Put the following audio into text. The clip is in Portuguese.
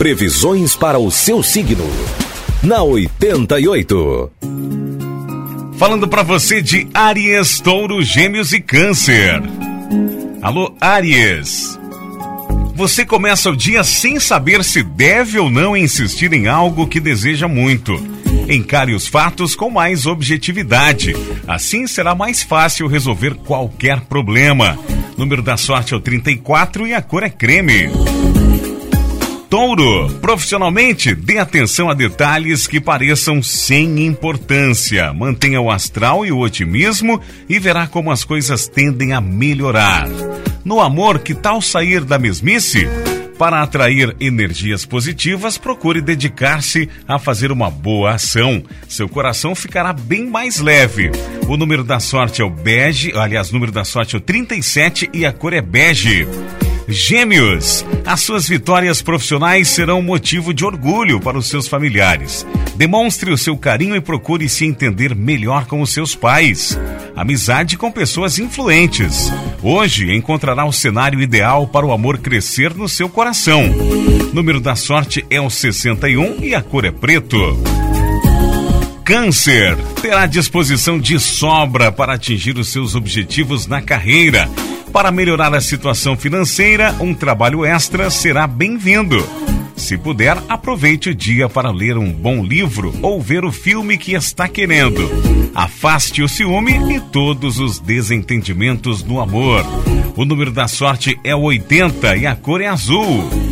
Previsões para o seu signo. Na 88. Falando para você de Aries, Touro, Gêmeos e Câncer. Alô, Aries. Você começa o dia sem saber se deve ou não insistir em algo que deseja muito. Encare os fatos com mais objetividade. Assim será mais fácil resolver qualquer problema. Número da sorte é o 34 e a cor é creme. Touro, profissionalmente, dê atenção a detalhes que pareçam sem importância. Mantenha o astral e o otimismo e verá como as coisas tendem a melhorar. No amor, que tal sair da mesmice? Para atrair energias positivas, procure dedicar-se a fazer uma boa ação. Seu coração ficará bem mais leve. O número da sorte é o bege, aliás, o número da sorte é o 37 e a cor é bege. Gêmeos, as suas vitórias profissionais serão motivo de orgulho para os seus familiares. Demonstre o seu carinho e procure se entender melhor com os seus pais. Amizade com pessoas influentes. Hoje encontrará o cenário ideal para o amor crescer no seu coração. Número da sorte é o 61 e a cor é preto. Câncer terá disposição de sobra para atingir os seus objetivos na carreira. Para melhorar a situação financeira, um trabalho extra será bem-vindo. Se puder, aproveite o dia para ler um bom livro ou ver o filme que está querendo. Afaste o ciúme e todos os desentendimentos no amor. O número da sorte é 80 e a cor é azul.